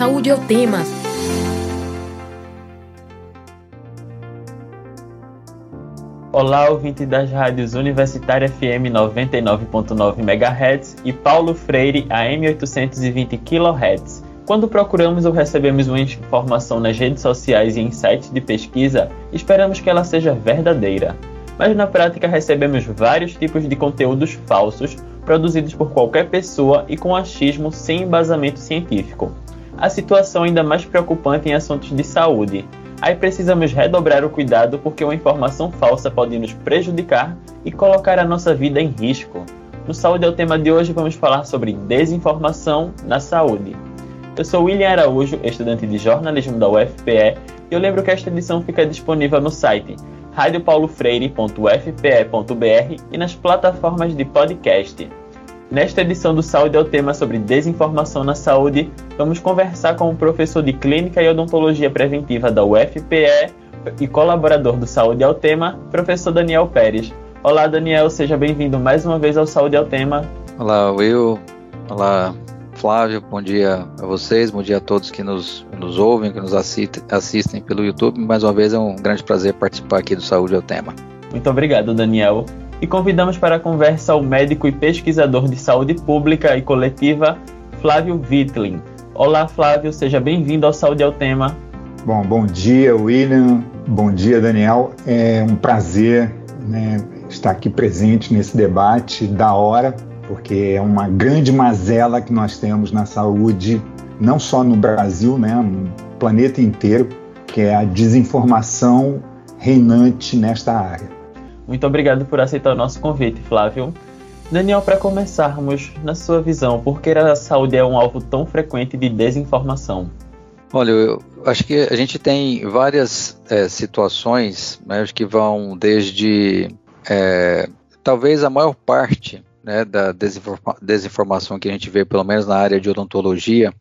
Saúde é o tema. Olá, ouvinte das rádios Universitária FM 99.9 MHz e Paulo Freire AM 820 kHz. Quando procuramos ou recebemos uma informação nas redes sociais e em sites de pesquisa, esperamos que ela seja verdadeira. Mas na prática recebemos vários tipos de conteúdos falsos produzidos por qualquer pessoa e com achismo sem embasamento científico. A situação ainda mais preocupante em assuntos de saúde, Aí precisamos redobrar o cuidado porque uma informação falsa pode nos prejudicar e colocar a nossa vida em risco. No Saúde é o tema de hoje, vamos falar sobre desinformação na saúde. Eu sou William Araújo, estudante de jornalismo da UFPE, e eu lembro que esta edição fica disponível no site radiopaulofreire.ufpe.br e nas plataformas de podcast. Nesta edição do Saúde é o tema sobre desinformação na saúde. Vamos conversar com o professor de Clínica e Odontologia Preventiva da UFPE e colaborador do Saúde é o tema, professor Daniel Pérez. Olá, Daniel, seja bem-vindo mais uma vez ao Saúde é o tema. Olá, Will. Olá, Flávio. Bom dia a vocês, bom dia a todos que nos, nos ouvem, que nos assistem, assistem pelo YouTube. Mais uma vez é um grande prazer participar aqui do Saúde é o tema. Muito obrigado, Daniel e convidamos para a conversa o médico e pesquisador de saúde pública e coletiva, Flávio Wittling. Olá, Flávio, seja bem-vindo ao Saúde ao Tema. Bom, bom dia, William. Bom dia, Daniel. É um prazer né, estar aqui presente nesse debate da hora, porque é uma grande mazela que nós temos na saúde, não só no Brasil, né, no planeta inteiro, que é a desinformação reinante nesta área. Muito obrigado por aceitar o nosso convite, Flávio. Daniel, para começarmos, na sua visão, por que a saúde é um alvo tão frequente de desinformação? Olha, eu acho que a gente tem várias é, situações, né, que vão desde é, talvez a maior parte né, da desinforma desinformação que a gente vê, pelo menos na área de odontologia,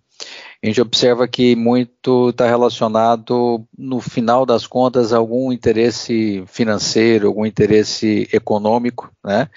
a gente observa que muito está relacionado, no final das contas, a algum interesse financeiro, algum interesse econômico, né?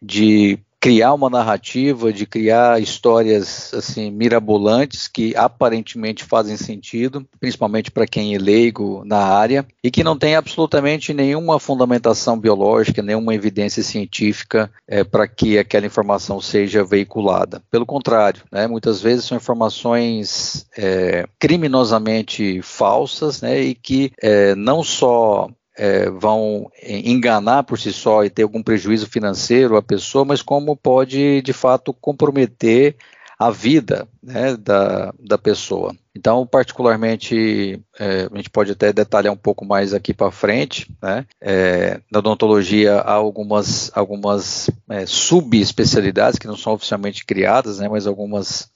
De criar uma narrativa, de criar histórias assim mirabolantes que aparentemente fazem sentido, principalmente para quem é leigo na área e que não tem absolutamente nenhuma fundamentação biológica, nenhuma evidência científica é, para que aquela informação seja veiculada. Pelo contrário, né, muitas vezes são informações é, criminosamente falsas né, e que é, não só é, vão enganar por si só e ter algum prejuízo financeiro à pessoa, mas como pode de fato comprometer a vida né, da, da pessoa. Então, particularmente, é, a gente pode até detalhar um pouco mais aqui para frente. Né? É, na odontologia há algumas, algumas é, subespecialidades que não são oficialmente criadas, né, mas algumas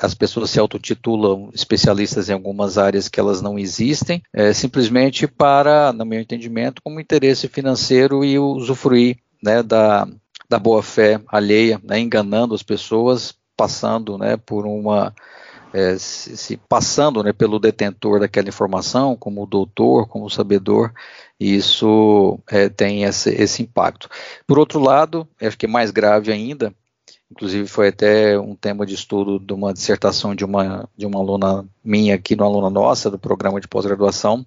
as pessoas se autotitulam especialistas em algumas áreas que elas não existem, é, simplesmente para, no meu entendimento, como interesse financeiro e usufruir né, da, da boa fé alheia, né, enganando as pessoas, passando né, por uma é, se, se, passando né, pelo detentor daquela informação, como doutor, como sabedor, isso é, tem esse, esse, impacto. Por outro lado, acho que é mais grave ainda, Inclusive foi até um tema de estudo de uma dissertação de uma, de uma aluna minha aqui, uma aluna nossa do programa de pós-graduação,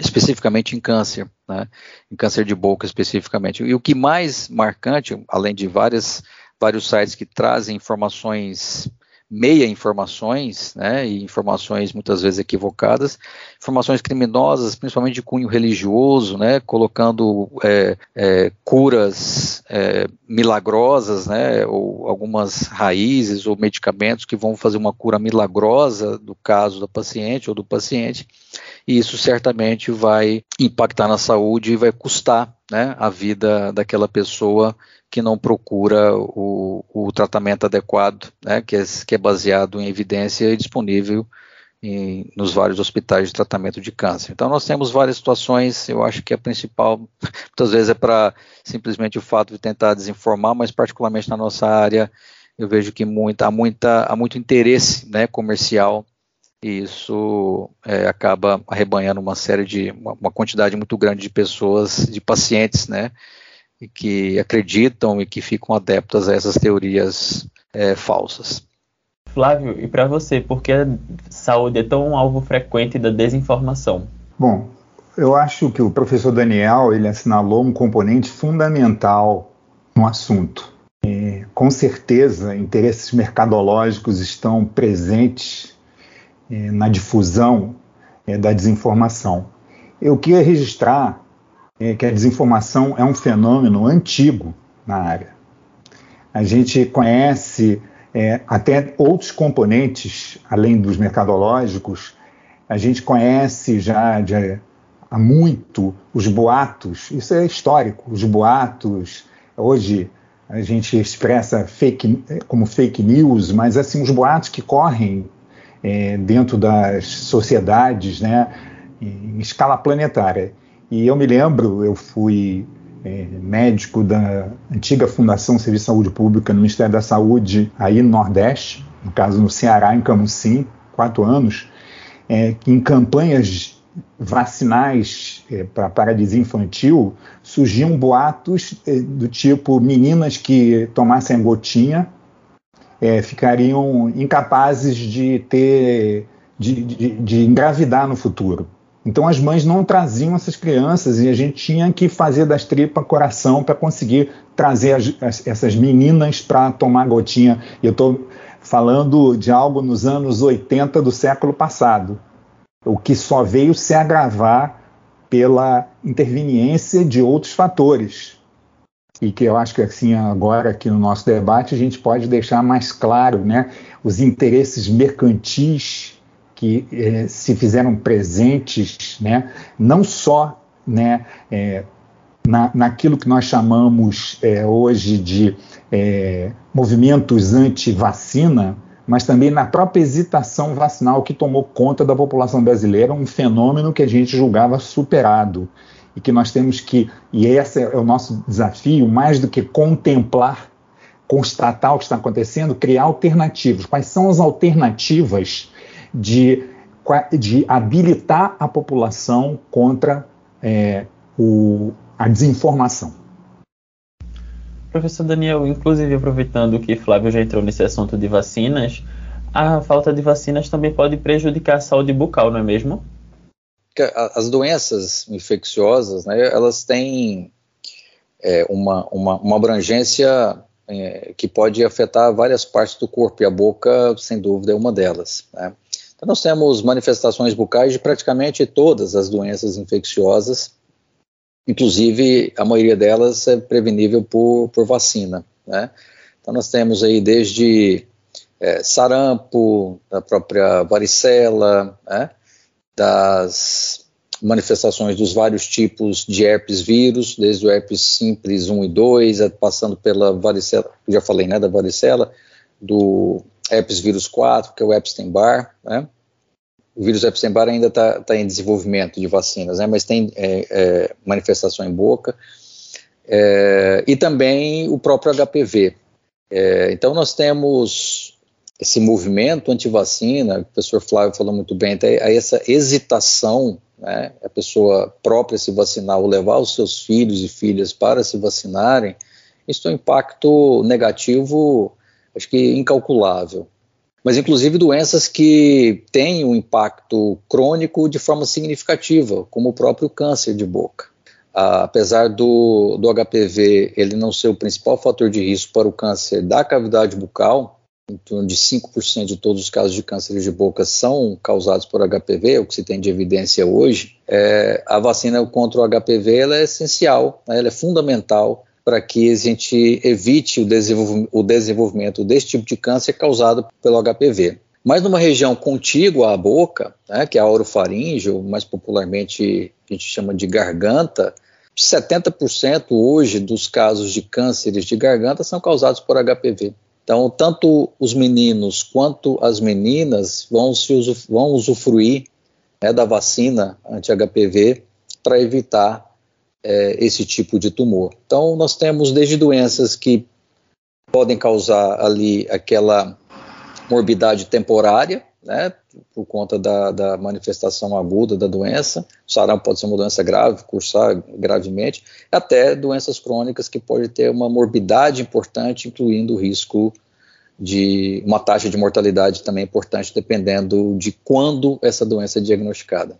especificamente em câncer, né? em câncer de boca especificamente. E o que mais marcante, além de várias, vários sites que trazem informações meia informações, né, e informações muitas vezes equivocadas, informações criminosas, principalmente de cunho religioso, né, colocando é, é, curas é, milagrosas, né, ou algumas raízes ou medicamentos que vão fazer uma cura milagrosa do caso da paciente ou do paciente, e isso certamente vai impactar na saúde e vai custar né, a vida daquela pessoa que não procura o, o tratamento adequado, né, que, é, que, é, baseado em evidência e disponível em, nos vários hospitais de tratamento de câncer. Então, nós temos várias situações, eu acho que a principal, muitas vezes, é para simplesmente o fato de tentar desinformar, mas, particularmente na nossa área, eu vejo que muita, há, muita, há muito interesse né, comercial e isso é, acaba arrebanhando uma série de, uma, uma, quantidade muito grande de pessoas, de pacientes, né, e que acreditam e que ficam adeptas a essas teorias é, falsas. Flávio, e para você, por que a saúde é tão um alvo frequente da desinformação? Bom, eu acho que o professor Daniel ele assinalou um componente fundamental no assunto. É, com certeza, interesses mercadológicos estão presentes é, na difusão é, da desinformação. Eu queria registrar é, que a desinformação é um fenômeno antigo na área. A gente conhece é, até outros componentes, além dos mercadológicos, a gente conhece já de, há muito os boatos, isso é histórico, os boatos, hoje a gente expressa fake, como fake news, mas assim, os boatos que correm é, dentro das sociedades, né, em escala planetária. E eu me lembro, eu fui é, médico da antiga Fundação Serviço de Saúde Pública no Ministério da Saúde, aí no Nordeste, no caso no Ceará, em Camusim, quatro anos, é, em campanhas vacinais é, para paralisia infantil, surgiam boatos é, do tipo meninas que tomassem gotinha é, ficariam incapazes de ter de, de, de, engravidar no futuro. Então as mães não traziam essas crianças e a gente tinha que fazer das tripas coração para conseguir trazer as, as, essas meninas para tomar gotinha. Eu estou falando de algo nos anos 80 do século passado, o que só veio se agravar pela interveniência de outros fatores. E que eu acho que assim agora aqui no nosso debate a gente pode deixar mais claro, né, os interesses mercantis que eh, se fizeram presentes, né, não só né, é, na, naquilo que nós chamamos é, hoje de é, movimentos anti-vacina, mas também na própria hesitação vacinal que tomou conta da população brasileira, um fenômeno que a gente julgava superado e que nós temos que, e esse é o nosso desafio, mais do que contemplar, constatar o que está acontecendo, criar alternativas. Quais são as alternativas de, de habilitar a população contra é, o, a desinformação. Professor Daniel, inclusive aproveitando que Flávio já entrou nesse assunto de vacinas, a falta de vacinas também pode prejudicar a saúde bucal, não é mesmo? As doenças infecciosas, né, elas têm é, uma, uma, uma abrangência é, que pode afetar várias partes do corpo, e a boca, sem dúvida, é uma delas. Né? Então, nós temos manifestações bucais de praticamente todas as doenças infecciosas, inclusive a maioria delas é prevenível por, por vacina. Né? Então, nós temos aí desde é, sarampo, da própria varicela, né? Das manifestações dos vários tipos de herpes vírus, desde o herpes simples 1 e 2, passando pela varicela, já falei, né, da varicela, do herpes vírus 4, que é o Epstein-Barr, né? O vírus Epstein-Barr ainda está tá em desenvolvimento de vacinas, né? Mas tem é, é, manifestação em boca. É, e também o próprio HPV. É, então nós temos esse movimento anti-vacina, o professor Flávio falou muito bem, até essa hesitação, né, a pessoa própria se vacinar ou levar os seus filhos e filhas para se vacinarem, isso tem um impacto negativo acho que incalculável. Mas, inclusive, doenças que têm um impacto crônico de forma significativa, como o próprio câncer de boca. Ah, apesar do, do HPV ele não ser o principal fator de risco para o câncer da cavidade bucal, em torno de 5% de todos os casos de câncer de boca são causados por HPV, é o que se tem de evidência hoje, é, a vacina contra o HPV é essencial, né, ela é fundamental para que a gente evite o, desenvolv o desenvolvimento desse tipo de câncer causado pelo HPV. Mas numa região contígua à boca, né, que é a orofaringe, ou mais popularmente a gente chama de garganta, 70% hoje dos casos de cânceres de garganta são causados por HPV. Então, tanto os meninos quanto as meninas vão, se vão usufruir né, da vacina anti-HPV para evitar é, esse tipo de tumor. Então, nós temos desde doenças que podem causar ali aquela morbidade temporária, né, por conta da, da, manifestação aguda da doença, o sarampo pode ser uma doença grave, cursar gravemente, até doenças crônicas que podem ter uma morbidade importante, incluindo o risco de uma taxa de mortalidade também importante, dependendo de quando essa doença é diagnosticada.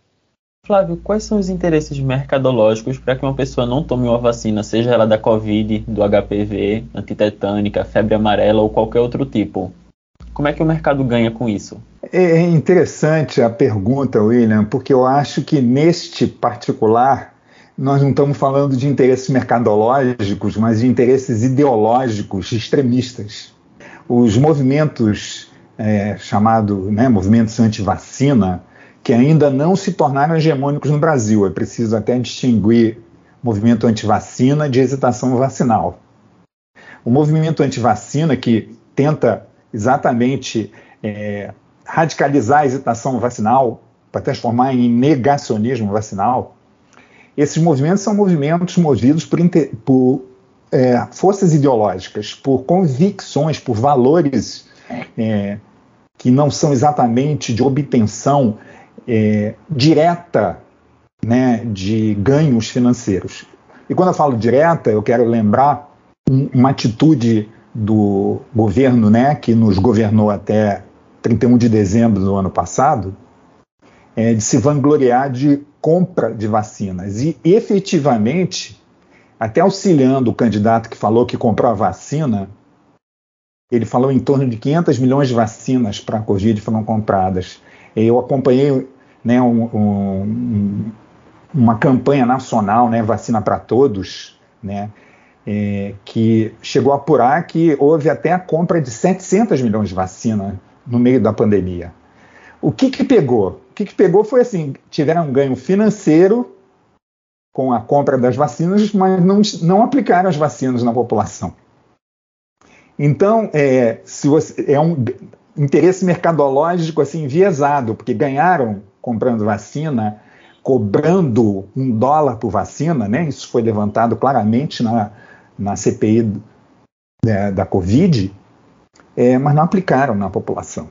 Flávio, quais são os interesses mercadológicos para que uma pessoa não tome uma vacina, seja ela da Covid, do HPV, antitetânica, febre amarela ou qualquer outro tipo? Como é que o mercado ganha com isso? É interessante a pergunta, William, porque eu acho que neste particular nós não estamos falando de interesses mercadológicos, mas de interesses ideológicos extremistas. Os movimentos é, chamados né, movimentos anti-vacina, que ainda não se tornaram hegemônicos no Brasil, é preciso até distinguir movimento anti-vacina de hesitação vacinal. O movimento anti-vacina, que tenta exatamente é, radicalizar a hesitação vacinal para transformar em negacionismo vacinal, esses movimentos são movimentos movidos por, por é, forças ideológicas, por convicções, por valores é, que não são exatamente de obtenção é, direta né, de ganhos financeiros. E quando eu falo direta, eu quero lembrar uma atitude do governo né, que nos governou até 31 de dezembro do ano passado, é, de se vangloriar de compra de vacinas. E efetivamente, até auxiliando o candidato que falou que comprou a vacina, ele falou em torno de 500 milhões de vacinas para a Covid foram compradas. Eu acompanhei né, um, um, uma campanha nacional, né, Vacina para Todos, né, é, que chegou a apurar que houve até a compra de 700 milhões de vacinas no meio da pandemia. O que, que pegou? O que, que pegou foi assim: tiveram um ganho financeiro com a compra das vacinas, mas não, não aplicaram as vacinas na população. Então, é, se você, é um interesse mercadológico assim enviesado, porque ganharam comprando vacina, cobrando um dólar por vacina, né? Isso foi levantado claramente na, na CPI da, né, da Covid, é, mas não aplicaram na população,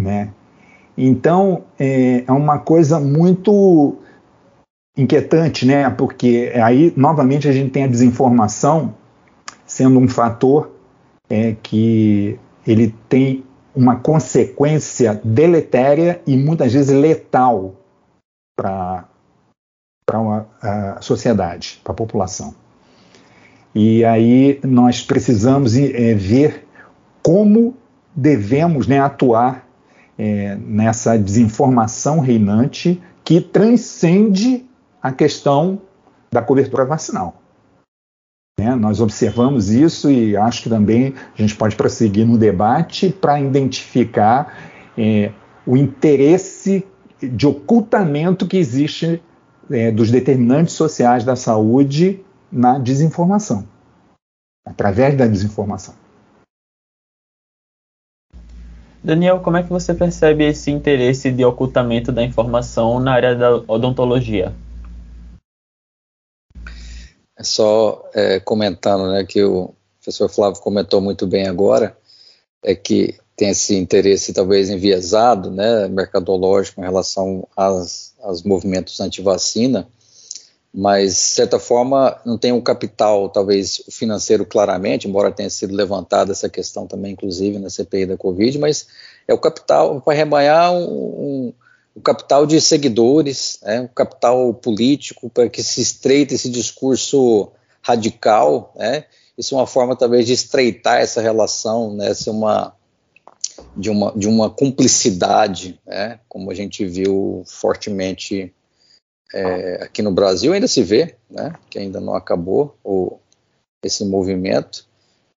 né? Então, é, é uma coisa muito inquietante, né? Porque aí, novamente, a gente tem a desinformação sendo um fator é, que ele tem uma consequência deletéria e muitas vezes letal para a sociedade, para a população. E aí nós precisamos é, ver como devemos né, atuar é, nessa desinformação reinante que transcende a questão da cobertura vacinal. Né? Nós observamos isso e acho que também a gente pode prosseguir no debate para identificar é, o interesse de ocultamento que existe é, dos determinantes sociais da saúde na desinformação, através da desinformação. Daniel, como é que você percebe esse interesse de ocultamento da informação na área da odontologia? É só é, comentando, né, que o professor Flávio comentou muito bem agora, é que tem esse interesse talvez enviesado, né, mercadológico em relação aos, aos movimentos anti-vacina, mas de certa forma não tem um capital, talvez financeiro claramente, embora tenha sido levantada essa questão também, inclusive na CPI da Covid, mas é o capital para rebanhar um, um, um, capital de seguidores, né, um capital político para que se estreite esse discurso radical, né, isso é uma forma talvez de estreitar essa relação, né, ser uma de uma, de uma cumplicidade, né, como a gente viu fortemente é, aqui no Brasil ainda se vê, né, que ainda não acabou o, esse movimento,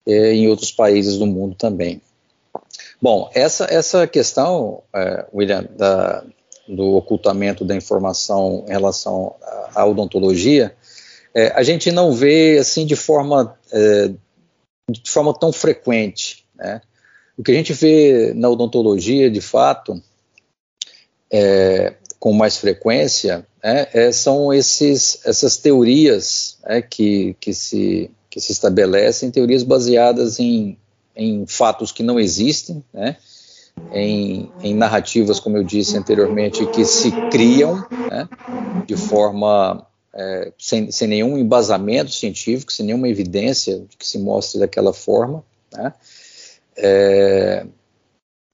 e em outros países do mundo também. Bom, essa, essa questão, é, William, da, do ocultamento da informação em relação à odontologia, é, a gente não vê assim de forma, é, de forma tão frequente. Né? O que a gente vê na odontologia, de fato, é, com mais frequência, é, são esses, essas teorias né, que, que, se, que se estabelecem, teorias baseadas em, em fatos que não existem, né, em, em, narrativas, como eu disse anteriormente, que se criam né, de forma é, sem, sem, nenhum embasamento científico, sem nenhuma evidência que se mostre daquela forma. Né, É,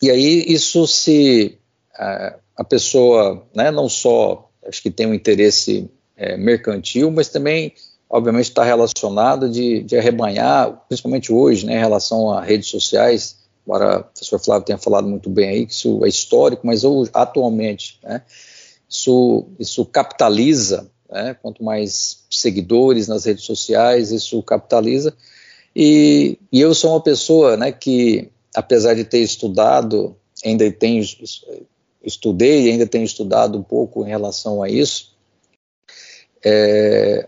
e aí isso se a, a pessoa, né, não só acho que tem um interesse é, mercantil, mas também obviamente está relacionado de, de arrebanhar, principalmente hoje, né, em relação a redes sociais, embora o professor Flávio tenha falado muito bem aí, que isso é histórico, mas hoje, atualmente, né, isso, isso capitaliza, né, quanto mais seguidores nas redes sociais, isso capitaliza, e, e eu sou uma pessoa né, que, apesar de ter estudado, ainda tenho, estudei e ainda tenho estudado um pouco em relação a isso, é,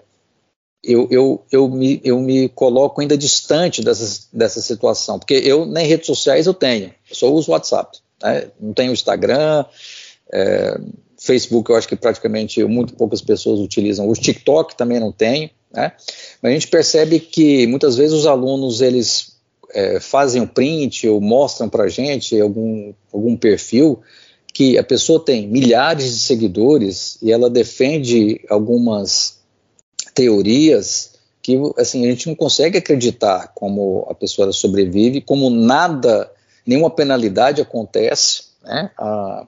eu, eu, eu, me, eu me coloco ainda distante dessa, dessa situação, porque eu nem redes sociais eu tenho, eu só uso WhatsApp, né? não tenho Instagram, é, Facebook eu acho que praticamente muito poucas pessoas utilizam, o TikTok também não tenho, né? mas a gente percebe que muitas vezes os alunos eles é, fazem o print ou mostram para a gente algum, algum perfil que a pessoa tem milhares de seguidores e ela defende algumas teorias que assim a gente não consegue acreditar como a pessoa sobrevive, como nada, nenhuma penalidade acontece né, a,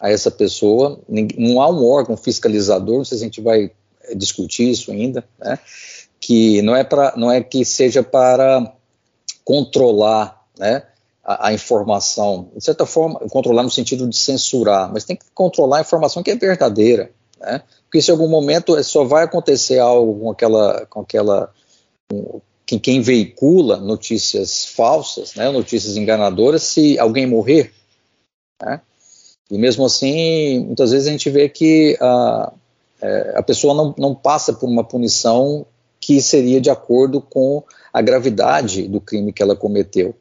a essa pessoa, não há um órgão fiscalizador, não sei se a gente vai eh, discutir isso ainda, né, que não é, pra, não é que seja para controlar né, a, a, informação, de certa forma, controlar no sentido de censurar, mas tem que controlar a informação que é verdadeira, né? Porque se em algum momento só vai acontecer algo com aquela, com aquela com quem veicula notícias falsas, né, notícias enganadoras, se alguém morrer, né? E mesmo assim, muitas vezes a gente vê que a, é, a pessoa não, não passa por uma punição que seria de acordo com a gravidade do crime que ela cometeu.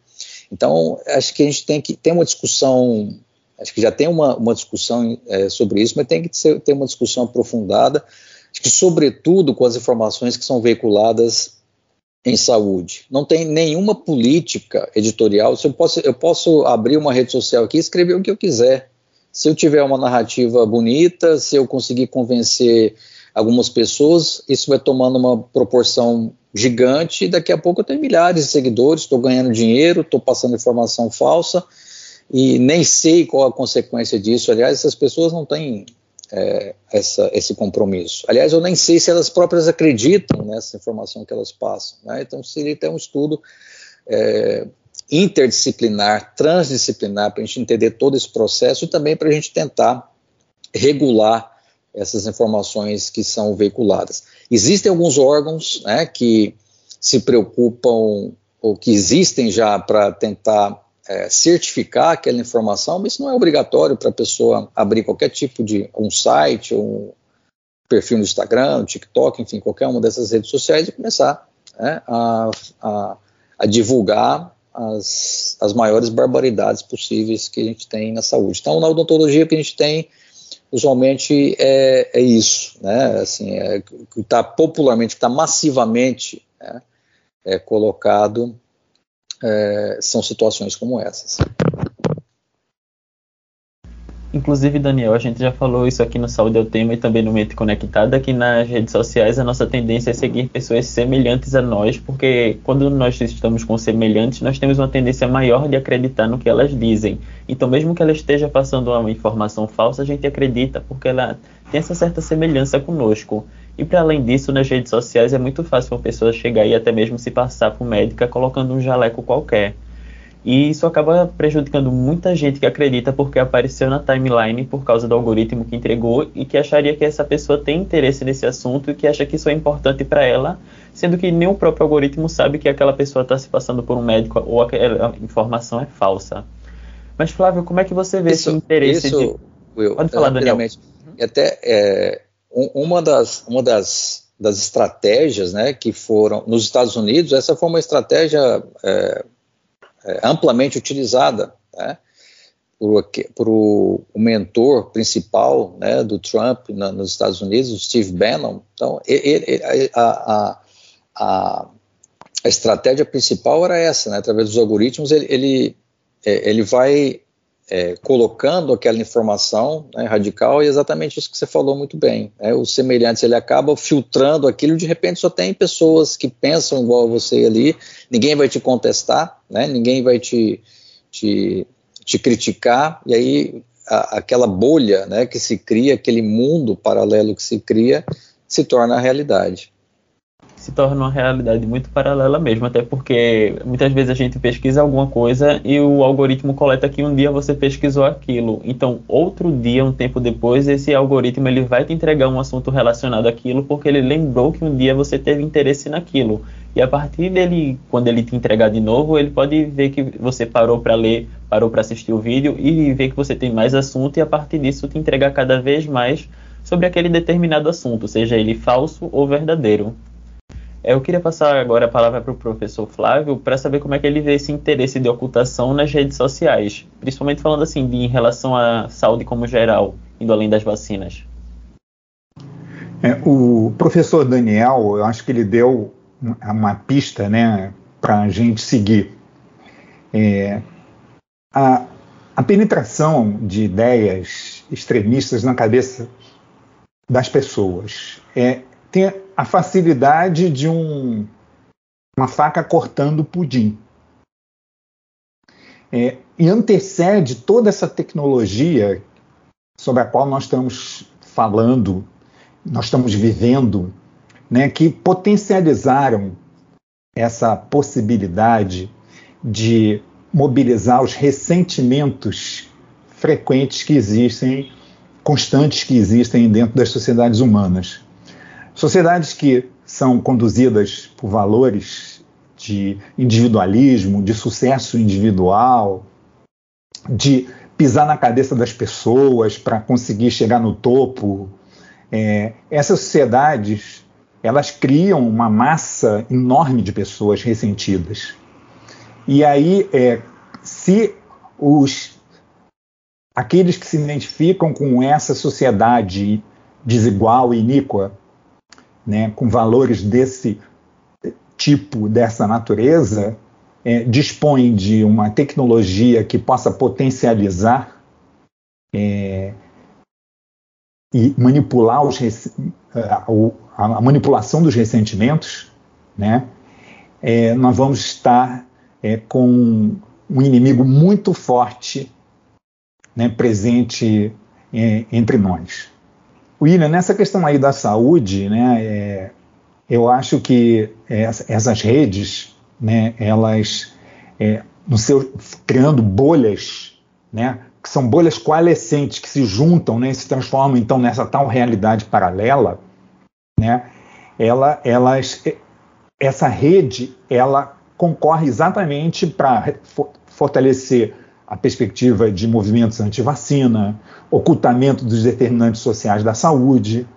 Então, acho que a gente tem que ter uma discussão Acho que já tem uma, uma discussão é, sobre isso, mas tem que ser, ter uma discussão aprofundada, acho que sobretudo com as informações que são veiculadas em saúde. Não tem nenhuma política editorial. Se eu, posso, eu posso abrir uma rede social aqui e escrever o que eu quiser. Se eu tiver uma narrativa bonita, se eu conseguir convencer algumas pessoas, isso vai tomando uma proporção gigante e daqui a pouco eu tenho milhares de seguidores, estou ganhando dinheiro, estou passando informação falsa e nem sei qual a consequência disso. Aliás, essas pessoas não têm é, essa, esse compromisso. Aliás, eu nem sei se elas próprias acreditam nessa informação que elas passam. Né? Então, seria ter um estudo é, interdisciplinar, transdisciplinar, para a gente entender todo esse processo e também para a gente tentar regular essas informações que são veiculadas. Existem alguns órgãos né, que se preocupam, ou que existem já para tentar é, certificar aquela informação, mas isso não é obrigatório para a pessoa abrir qualquer tipo de um site, um perfil no Instagram, no TikTok, enfim, qualquer uma dessas redes sociais e começar né, a, a, a, divulgar as, as maiores barbaridades possíveis que a gente tem na saúde. Então, na odontologia, o que a gente tem usualmente é, é isso, né? Assim, é, que está popularmente, que está massivamente né, é, colocado é, são situações como essas. Inclusive, Daniel, a gente já falou isso aqui no Saúde é o Tema e também no Mente Conectada, que nas redes sociais a nossa tendência é seguir pessoas semelhantes a nós, porque quando nós estamos com semelhantes, nós temos uma tendência maior de acreditar no que elas dizem. Então, mesmo que ela esteja passando uma informação falsa, a gente acredita, porque ela tem essa certa semelhança conosco. E para além disso, nas redes sociais é muito fácil uma pessoa chegar e até mesmo se passar por médica colocando um jaleco qualquer. E isso acaba prejudicando muita gente que acredita porque apareceu na timeline por causa do algoritmo que entregou e que acharia que essa pessoa tem interesse nesse assunto e que acha que isso é importante para ela, sendo que nem o próprio algoritmo sabe que aquela pessoa está se passando por um médico ou aquela informação é falsa. Mas Flávio, como é que você vê isso, esse interesse isso, de... Will, Pode falar, Daniel. Até é, uma das, uma das, das estratégias né, que foram nos Estados Unidos, essa foi uma estratégia é, amplamente utilizada né, por, por o, mentor principal né, do Trump na, nos Estados Unidos, o Steve Bannon. Então, ele, ele, a, a, a, a, estratégia principal era essa, né, através dos algoritmos, ele, ele, é, ele vai é, colocando aquela informação né, radical e exatamente isso que você falou muito bem. Né, os semelhantes ele acaba filtrando aquilo, de repente só tem pessoas que pensam igual a você ali, ninguém vai te contestar, né, ninguém vai te, te, te criticar, e aí a, aquela bolha né, que se cria, aquele mundo paralelo que se cria, se torna a realidade se torna uma realidade muito paralela mesmo, até porque muitas vezes a gente pesquisa alguma coisa e o algoritmo coleta que um dia você pesquisou aquilo. Então, outro dia, um tempo depois, esse algoritmo ele vai te entregar um assunto relacionado àquilo porque ele lembrou que um dia você teve interesse naquilo. E a partir dele, quando ele te entregar de novo, ele pode ver que você parou para ler, parou para assistir o vídeo e ver que você tem mais assunto e a partir disso te entregar cada vez mais sobre aquele determinado assunto, seja ele falso ou verdadeiro. Eu queria passar agora a palavra para o professor Flávio para saber como é que ele vê esse interesse de ocultação nas redes sociais, principalmente falando assim de, em relação à saúde como geral, indo além das vacinas. É, o professor Daniel, eu acho que ele deu uma pista né, para a gente seguir. É, a, a penetração de ideias extremistas na cabeça das pessoas é, tem a facilidade de um, uma faca cortando pudim. É, e antecede toda essa tecnologia sobre a qual nós estamos falando, nós estamos vivendo, né, que potencializaram essa possibilidade de mobilizar os ressentimentos frequentes que existem, constantes que existem dentro das sociedades humanas. Sociedades que são conduzidas por valores de individualismo, de sucesso individual, de pisar na cabeça das pessoas para conseguir chegar no topo. É, essas sociedades elas criam uma massa enorme de pessoas ressentidas. E aí, é, se os aqueles que se identificam com essa sociedade desigual e iníqua né, com valores desse tipo, dessa natureza, é, dispõe de uma tecnologia que possa potencializar é, e manipular os, a, a, manipulação dos ressentimentos, né, é, nós vamos estar é, com um inimigo muito forte né, presente é, entre nós. William, nessa questão aí da saúde, né, é, eu acho que essas redes, né, elas, é, no seu, criando bolhas, né, que são bolhas coalescentes que se juntam, né, e se transformam então nessa tal realidade paralela, né, ela, elas, essa rede, ela concorre exatamente para fortalecer a perspectiva de movimentos anti-vacina, ocultamento dos determinantes sociais da saúde,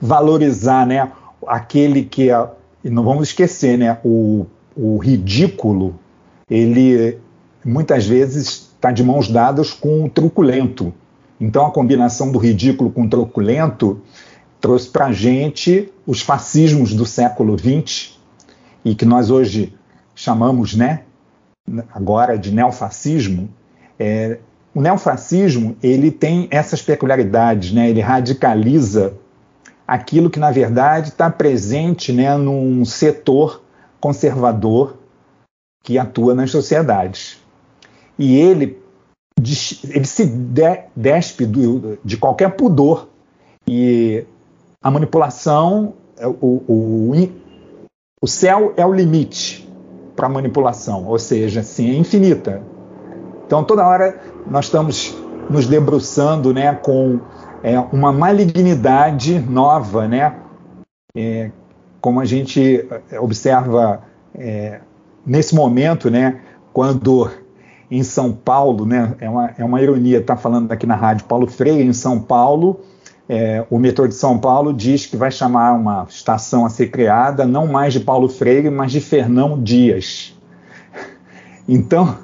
valorizar né, aquele que é, e não vamos esquecer, né, o, o ridículo, ele muitas vezes está de mãos dadas com o truculento. Então a combinação do ridículo com o truculento trouxe para a gente os fascismos do século XX e que nós hoje chamamos, né, agora de neofascismo, é, o neofascismo ele tem essas peculiaridades, né? ele radicaliza aquilo que na verdade está presente né, num setor conservador que atua nas sociedades. E ele, ele se despe do, de qualquer pudor. E a manipulação, é o, o, o céu é o limite para manipulação, ou seja, assim, é infinita. Então, toda hora nós estamos nos debruçando né, com é, uma malignidade nova, né? É, como a gente é, observa é, nesse momento, né, quando em São Paulo, né, é, uma, é uma ironia estar tá falando aqui na rádio Paulo Freire, em São Paulo, é, o metrô de São Paulo diz que vai chamar uma estação a ser criada não mais de Paulo Freire, mas de Fernão Dias. Então,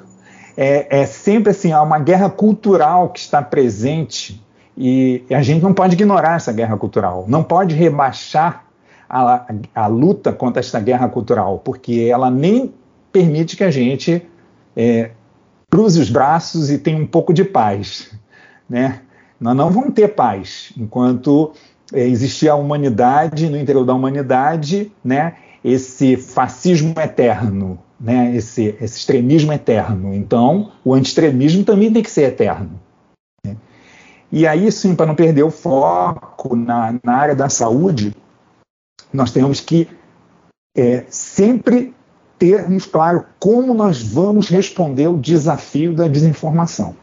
é, é sempre assim, há uma guerra cultural que está presente e a gente não pode ignorar essa guerra cultural, não pode rebaixar a, a luta contra essa guerra cultural, porque ela nem permite que a gente é, cruze os braços e tenha um pouco de paz. Né? Nós não vamos ter paz enquanto é, existir a humanidade, no interior da humanidade, né, esse fascismo eterno, né, esse, esse extremismo eterno. Então, o anti-extremismo também tem que ser eterno. Né? E aí, sim, para não perder o foco na, na área da saúde, nós temos que é, sempre termos claro como nós vamos responder o desafio da desinformação.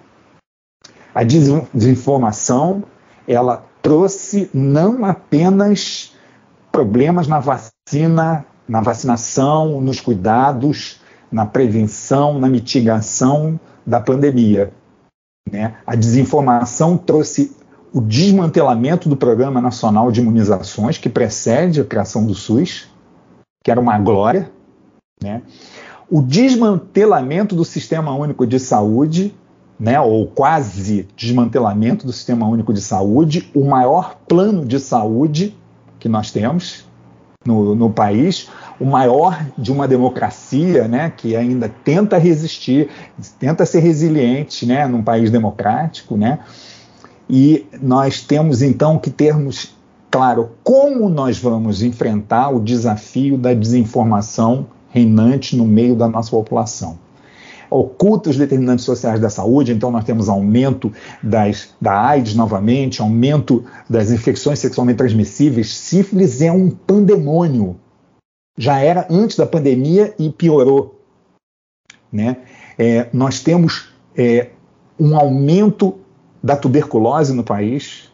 A desinformação, ela trouxe não apenas problemas na vacina, na vacinação, nos cuidados, na prevenção, na mitigação da pandemia. Né? A desinformação trouxe o desmantelamento do Programa Nacional de Imunizações, que precede a criação do SUS, que era uma glória. Né? O desmantelamento do Sistema Único de Saúde, né, ou quase desmantelamento do Sistema Único de Saúde, o maior plano de saúde que nós temos no, no país, o maior de uma democracia, né, que ainda tenta resistir, tenta ser resiliente, né, num país democrático, né, e nós temos então que termos claro como nós vamos enfrentar o desafio da desinformação reinante no meio da nossa população oculta os determinantes sociais da saúde, então nós temos aumento das, da AIDS novamente, aumento das infecções sexualmente transmissíveis. Sífilis é um pandemônio. Já era antes da pandemia e piorou. Né? É, nós temos é, um aumento da tuberculose no país,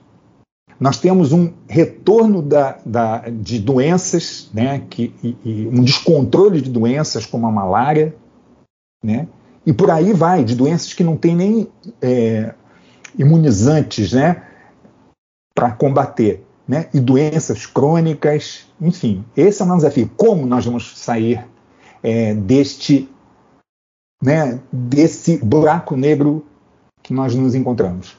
nós temos um retorno da, da, de doenças, né, que, e, e um descontrole de doenças como a malária, né, e por aí vai, de doenças que não tem nem é, imunizantes né, para combater. Né, e doenças crônicas, enfim, esse é o nosso desafio. Como nós vamos sair é, deste, né, desse buraco negro que nós nos encontramos?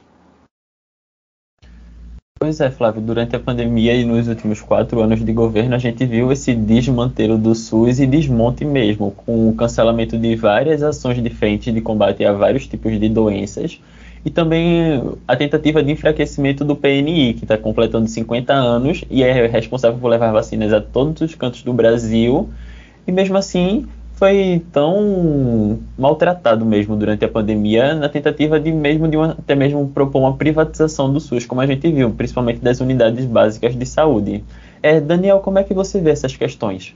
Pois é, Flávio, durante a pandemia e nos últimos quatro anos de governo, a gente viu esse desmantelo do SUS e desmonte mesmo, com o cancelamento de várias ações de frente de combate a vários tipos de doenças e também a tentativa de enfraquecimento do PNI, que está completando 50 anos e é responsável por levar vacinas a todos os cantos do Brasil. E mesmo assim, foi tão maltratado mesmo durante a pandemia na tentativa de mesmo de uma, até mesmo propor uma privatização do SUS, como a gente viu, principalmente das unidades básicas de saúde. É, Daniel, como é que você vê essas questões?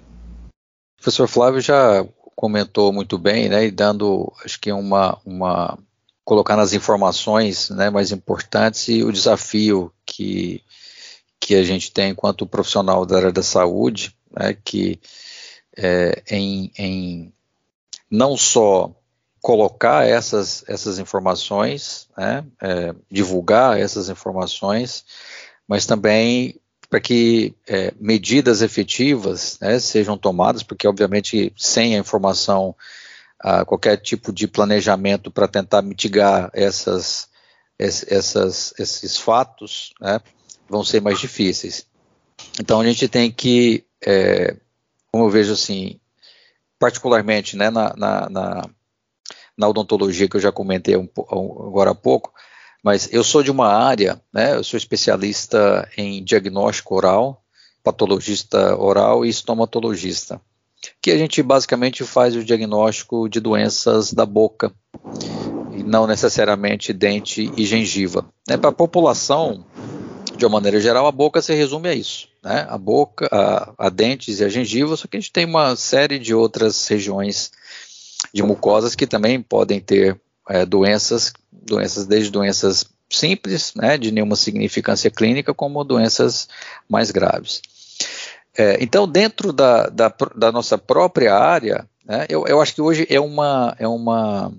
O professor Flávio já comentou muito bem, né, e dando, acho que uma, uma colocar nas informações, né, mais importantes e o desafio que que a gente tem enquanto profissional da área da saúde, né, que é, em, em, não só colocar essas, essas informações, né, é, divulgar essas informações, mas também para que é, medidas efetivas né, sejam tomadas, porque obviamente sem a informação, qualquer tipo de planejamento para tentar mitigar essas, essas, esses fatos né, vão ser mais difíceis. Então a gente tem que é, como eu vejo assim, particularmente né, na, na, na, na odontologia que eu já comentei um, agora há pouco, mas eu sou de uma área, né, eu sou especialista em diagnóstico oral, patologista oral e estomatologista, que a gente basicamente faz o diagnóstico de doenças da boca, e não necessariamente dente e gengiva. Né, Para a população, de uma maneira geral, a boca se resume a isso né, a boca, a, a, dentes e a gengiva, só que a gente tem uma série de outras regiões de mucosas que também podem ter é, doenças, doenças desde doenças simples, né, de nenhuma significância clínica, como doenças mais graves. É, então, dentro da, da, da, nossa própria área, né, eu, eu acho que hoje é uma, é uma,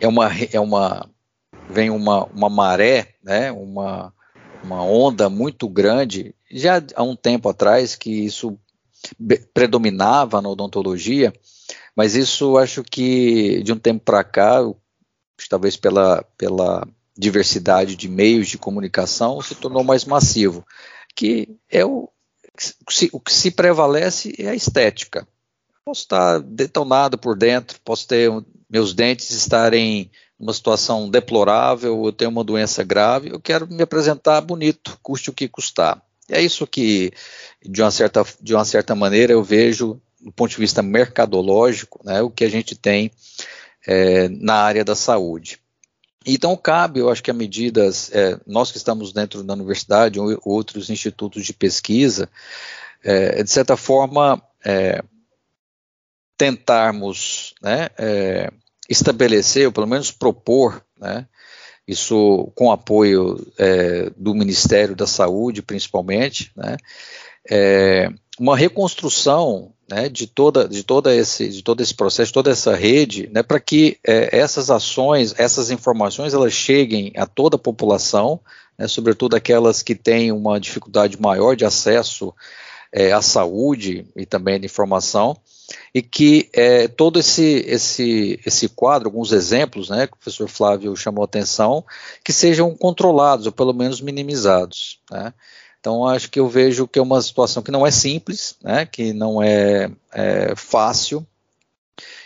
é uma, é uma vem uma, uma maré, né, uma, uma onda muito grande já há um tempo atrás que isso predominava na odontologia, mas isso acho que de um tempo para cá, talvez pela, pela diversidade de meios de comunicação, se tornou mais massivo, que é o, o que se prevalece é a estética. Posso estar detonado por dentro, posso ter meus dentes estarem numa situação deplorável, eu tenho uma doença grave, eu quero me apresentar bonito, custe o que custar. É isso que, de uma certa, de uma certa maneira, eu vejo do ponto de vista mercadológico, né, o que a gente tem é, na área da saúde. Então, cabe, eu acho que a medidas, é, nós que estamos dentro da universidade ou outros institutos de pesquisa, é, de certa forma, é, tentarmos né, é, estabelecer, ou pelo menos propor, né, isso com apoio é, do Ministério da Saúde, principalmente, né, é, uma reconstrução né, de, toda, de, toda esse, de todo esse processo, toda essa rede, né, para que é, essas ações, essas informações, elas cheguem a toda a população, né, sobretudo aquelas que têm uma dificuldade maior de acesso é, à saúde e também de informação, e que é, todo esse, esse, esse quadro, alguns exemplos, né, que o professor Flávio chamou atenção, que sejam controlados ou pelo menos minimizados. Né. Então, acho que eu vejo que é uma situação que não é simples, né, que não é, é fácil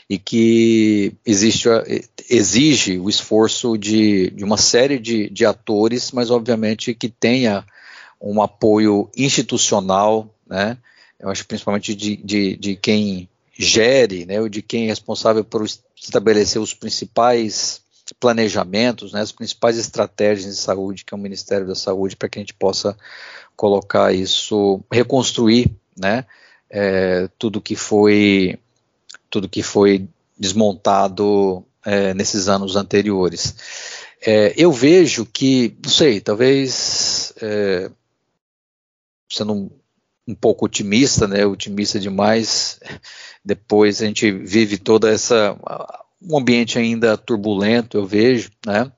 e que existe, exige o esforço de, de uma série de, de atores, mas obviamente que tenha um apoio institucional, né, eu acho principalmente de, de, de quem gere, né, ou de quem é responsável por estabelecer os principais planejamentos, né, as principais estratégias de saúde, que é o Ministério da Saúde, para que a gente possa colocar isso, reconstruir, né, é, tudo que foi tudo que foi desmontado é, nesses anos anteriores. É, eu vejo que, não sei, talvez é, sendo um, pouco otimista, né, otimista demais, depois a gente vive toda essa um ambiente ainda turbulento, eu vejo, né?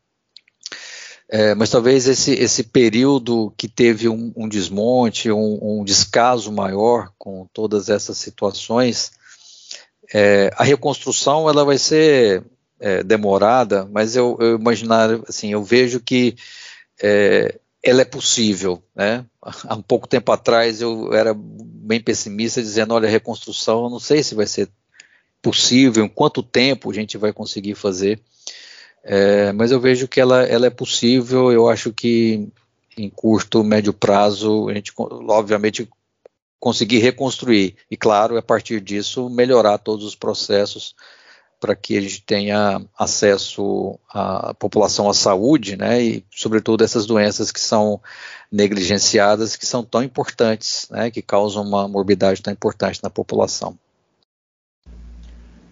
É, mas talvez esse, esse período que teve um, um desmonte, um, um, descaso maior com todas essas situações, é, a reconstrução ela vai ser é, demorada, mas eu, eu imaginar, assim, eu vejo que é, ela é possível, né? Há um pouco tempo atrás eu era bem pessimista dizendo, olha, a reconstrução, eu não sei se vai ser possível, em quanto tempo a gente vai conseguir fazer. É, mas eu vejo que ela, ela é possível, eu acho que em curto, médio prazo, a gente obviamente conseguir reconstruir e, claro, a partir disso, melhorar todos os processos para que a gente tenha acesso à população à saúde, né, e sobretudo essas doenças que são negligenciadas, que são tão importantes, né, que causam uma morbidade tão importante na população.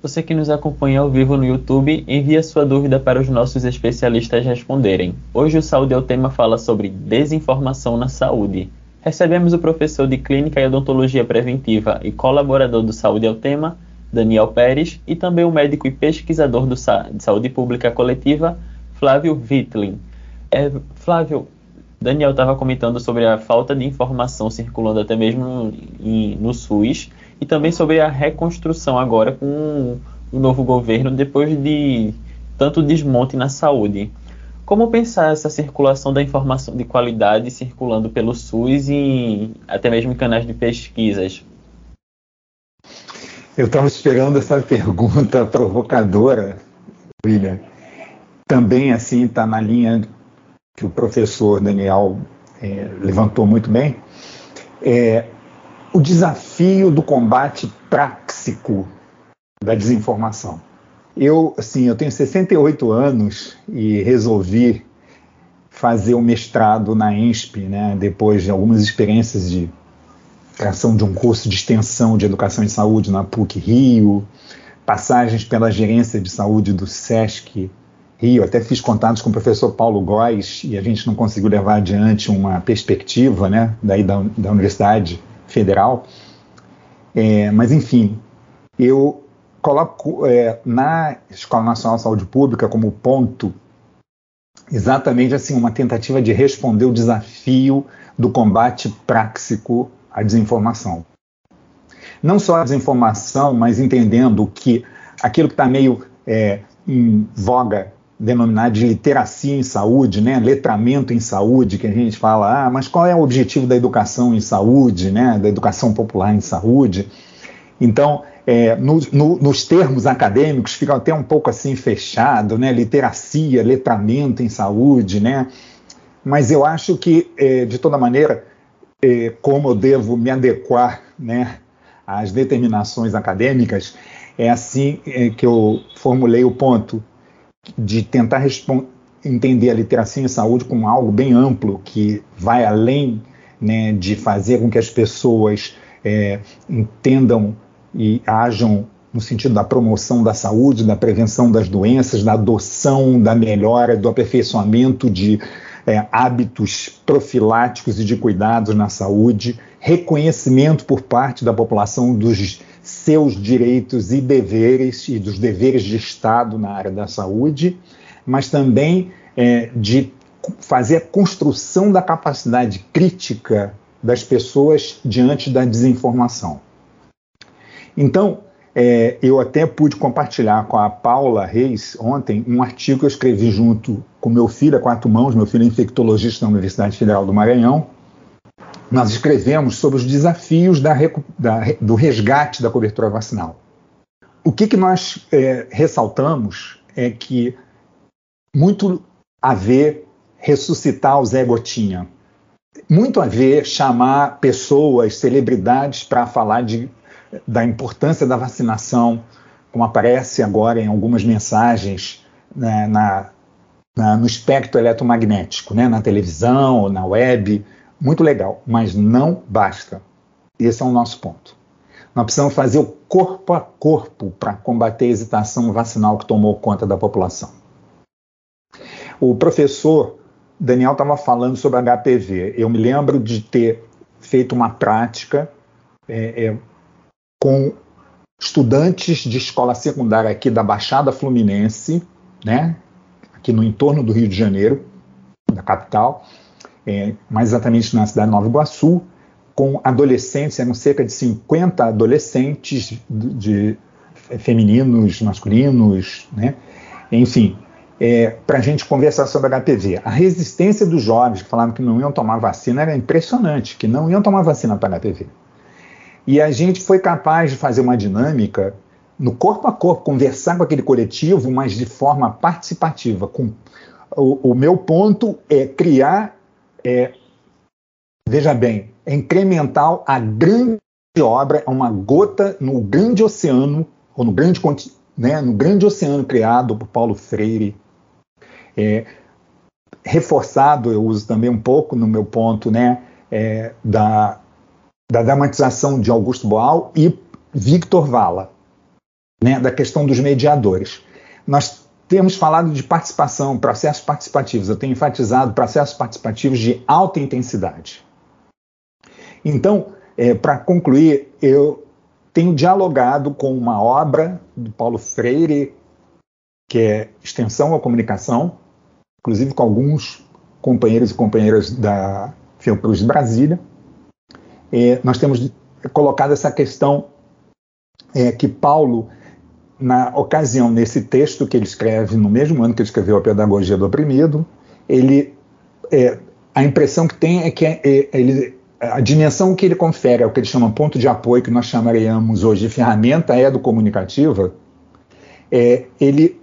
Você que nos acompanha ao vivo no YouTube, envia sua dúvida para os nossos especialistas responderem. Hoje o Saúde é o tema fala sobre desinformação na saúde. Recebemos o professor de Clínica e Odontologia Preventiva e colaborador do Saúde é o tema, Daniel Pérez, e também o médico e pesquisador do Sa de Saúde Pública Coletiva, Flávio Wittling. É, Flávio, Daniel estava comentando sobre a falta de informação circulando até mesmo no, em, no SUS e também sobre a reconstrução agora com o novo governo depois de tanto desmonte na saúde. Como pensar essa circulação da informação de qualidade circulando pelo SUS e até mesmo em canais de pesquisas? Eu estava esperando essa pergunta provocadora, William. Também assim está na linha que o professor Daniel é, levantou muito bem. É, o desafio do combate práxico da desinformação. Eu, assim, eu tenho 68 anos e resolvi fazer o mestrado na ENSP, né, depois de algumas experiências de criação de um curso de extensão de educação em saúde na PUC Rio, passagens pela gerência de saúde do SESC Rio, até fiz contatos com o professor Paulo Góes e a gente não conseguiu levar adiante uma perspectiva, né, daí da, da universidade federal. É, mas, enfim, eu coloco é, na Escola Nacional de Saúde Pública como ponto exatamente assim uma tentativa de responder o desafio do combate práxico à desinformação. Não só a desinformação, mas entendendo que aquilo que está meio é, em voga denominar de literacia em saúde, né, letramento em saúde, que a gente fala, ah, mas qual é o objetivo da educação em saúde, né, da educação popular em saúde? Então, é, no, no, nos termos acadêmicos, fica até um pouco assim fechado, né? Literacia, letramento em saúde, né? Mas eu acho que, é, de toda maneira, como eu devo me adequar, né, às determinações acadêmicas, é assim é, que eu formulei o ponto de tentar entender a literacia em saúde como algo bem amplo que vai além né, de fazer com que as pessoas é, entendam e ajam no sentido da promoção da saúde, da prevenção das doenças, da adoção, da melhora, do aperfeiçoamento de é, hábitos profiláticos e de cuidados na saúde, reconhecimento por parte da população dos seus direitos e deveres e dos deveres de Estado na área da saúde, mas também é, de fazer a construção da capacidade crítica das pessoas diante da desinformação. Então, é, eu até pude compartilhar com a Paula Reis ontem um artigo que eu escrevi junto com meu filho, a quatro mãos, meu filho é infectologista na Universidade Federal do Maranhão. Nós escrevemos sobre os desafios da, da, do resgate da cobertura vacinal. O que, que nós é, ressaltamos é que muito a ver ressuscitar o Zé Gotinha, muito a ver chamar pessoas, celebridades para falar de da importância da vacinação, como aparece agora em algumas mensagens né, na, na, no espectro eletromagnético, né, na televisão, na web, muito legal, mas não basta. Esse é o nosso ponto. Nós precisamos fazer o corpo a corpo para combater a hesitação vacinal que tomou conta da população. O professor Daniel estava falando sobre HPV. Eu me lembro de ter feito uma prática é, é, com estudantes de escola secundária aqui da Baixada Fluminense, né, aqui no entorno do Rio de Janeiro, da capital, é, mais exatamente na cidade de Nova Iguaçu, com adolescentes, eram cerca de 50 adolescentes de, de femininos, masculinos, né, enfim, é, para a gente conversar sobre HPV. A resistência dos jovens que falavam que não iam tomar vacina era impressionante, que não iam tomar vacina para HPV. E a gente foi capaz de fazer uma dinâmica no corpo a corpo, conversar com aquele coletivo, mas de forma participativa. Com, o, o meu ponto é criar, é, veja bem, é incremental a grande obra, uma gota no grande oceano, ou no grande, né, no grande oceano criado por Paulo Freire. É, reforçado, eu uso também um pouco no meu ponto, né, é, da da dramatização de Augusto Boal e Victor Vala, né, da questão dos mediadores. Nós temos falado de participação, processos participativos. Eu tenho enfatizado processos participativos de alta intensidade. Então, é, para concluir, eu tenho dialogado com uma obra do Paulo Freire, que é Extensão à Comunicação, inclusive com alguns companheiros e companheiras da Fiocruz de Brasília, é, nós temos colocado essa questão é, que Paulo, na ocasião, nesse texto que ele escreve, no mesmo ano que ele escreveu a Pedagogia do Oprimido, ele, é, a impressão que tem é que é, é, ele, a dimensão que ele confere ao que ele chama ponto de apoio, que nós chamaríamos hoje de ferramenta educomunicativa, é, ele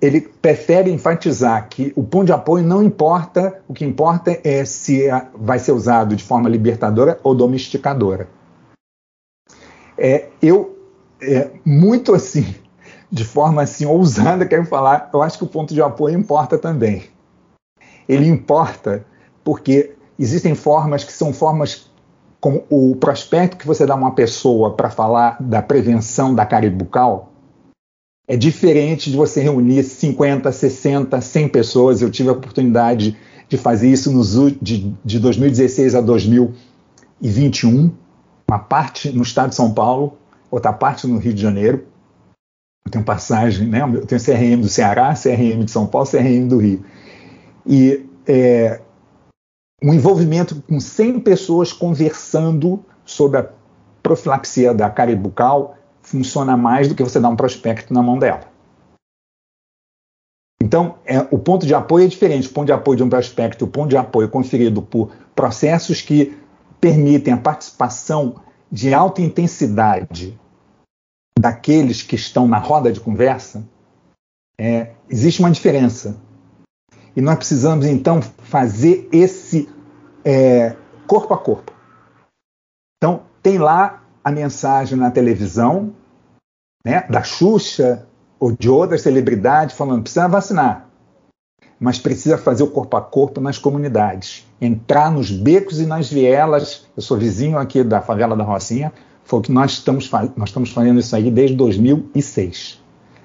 ele prefere enfatizar que o ponto de apoio não importa, o que importa é se vai ser usado de forma libertadora ou domesticadora. É, eu, é, muito assim, de forma assim ousada, quero falar, eu acho que o ponto de apoio importa também. Ele importa porque existem formas que são formas como o prospecto que você dá a uma pessoa para falar da prevenção da cárie bucal, é diferente de você reunir 50, 60, 100 pessoas. Eu tive a oportunidade de fazer isso nos, de, de 2016 a 2021, uma parte no estado de São Paulo, outra parte no Rio de Janeiro. Eu tenho passagem, né? Eu tenho CRM do Ceará, CRM de São Paulo, CRM do Rio. E é, um envolvimento com 100 pessoas conversando sobre a profilaxia da cárie bucal funciona mais do que você dar um prospecto na mão dela. Então, é, o ponto de apoio é diferente. O ponto de apoio de um prospecto, o ponto de apoio conferido por processos que permitem a participação de alta intensidade daqueles que estão na roda de conversa, é, existe uma diferença. E nós precisamos, então, fazer esse é, corpo a corpo. Então, tem lá a mensagem na televisão, né, da Xuxa ou de outras celebridades falando: precisa vacinar, mas precisa fazer o corpo a corpo nas comunidades, entrar nos becos e nas vielas. Eu sou vizinho aqui da favela da Rocinha, foi o que nós estamos, nós estamos fazendo isso aí desde 2006.